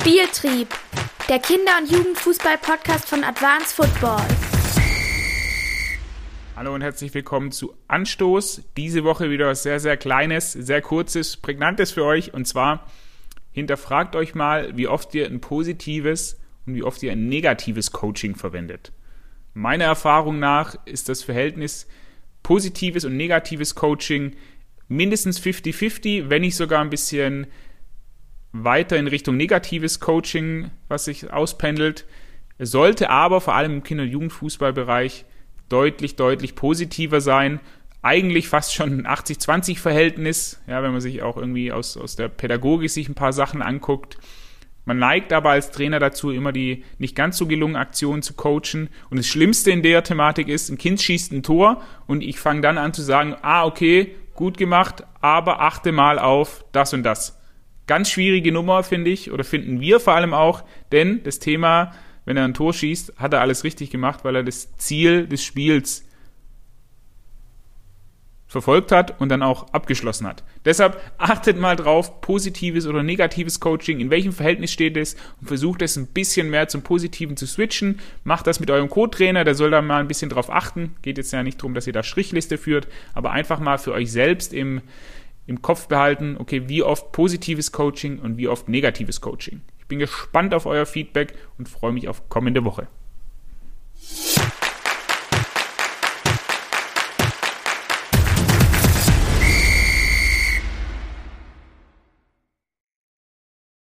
Spieltrieb, der Kinder- und Jugendfußball-Podcast von Advanced Football. Hallo und herzlich willkommen zu Anstoß. Diese Woche wieder was sehr, sehr Kleines, sehr Kurzes, Prägnantes für euch. Und zwar hinterfragt euch mal, wie oft ihr ein positives und wie oft ihr ein negatives Coaching verwendet. Meiner Erfahrung nach ist das Verhältnis positives und negatives Coaching mindestens 50-50, wenn nicht sogar ein bisschen weiter in Richtung negatives Coaching, was sich auspendelt. Sollte aber vor allem im Kinder- und Jugendfußballbereich deutlich, deutlich positiver sein. Eigentlich fast schon ein 80-20-Verhältnis, ja, wenn man sich auch irgendwie aus, aus der Pädagogik sich ein paar Sachen anguckt. Man neigt aber als Trainer dazu, immer die nicht ganz so gelungenen Aktionen zu coachen. Und das Schlimmste in der Thematik ist, ein Kind schießt ein Tor und ich fange dann an zu sagen, ah, okay, gut gemacht, aber achte mal auf das und das. Ganz schwierige Nummer, finde ich, oder finden wir vor allem auch, denn das Thema, wenn er ein Tor schießt, hat er alles richtig gemacht, weil er das Ziel des Spiels verfolgt hat und dann auch abgeschlossen hat. Deshalb achtet mal drauf, positives oder negatives Coaching, in welchem Verhältnis steht es und versucht es ein bisschen mehr zum Positiven zu switchen. Macht das mit eurem Co-Trainer, der soll da mal ein bisschen drauf achten. Geht jetzt ja nicht darum, dass ihr da Strichliste führt, aber einfach mal für euch selbst im, im Kopf behalten, okay, wie oft positives Coaching und wie oft negatives Coaching. Ich bin gespannt auf euer Feedback und freue mich auf kommende Woche.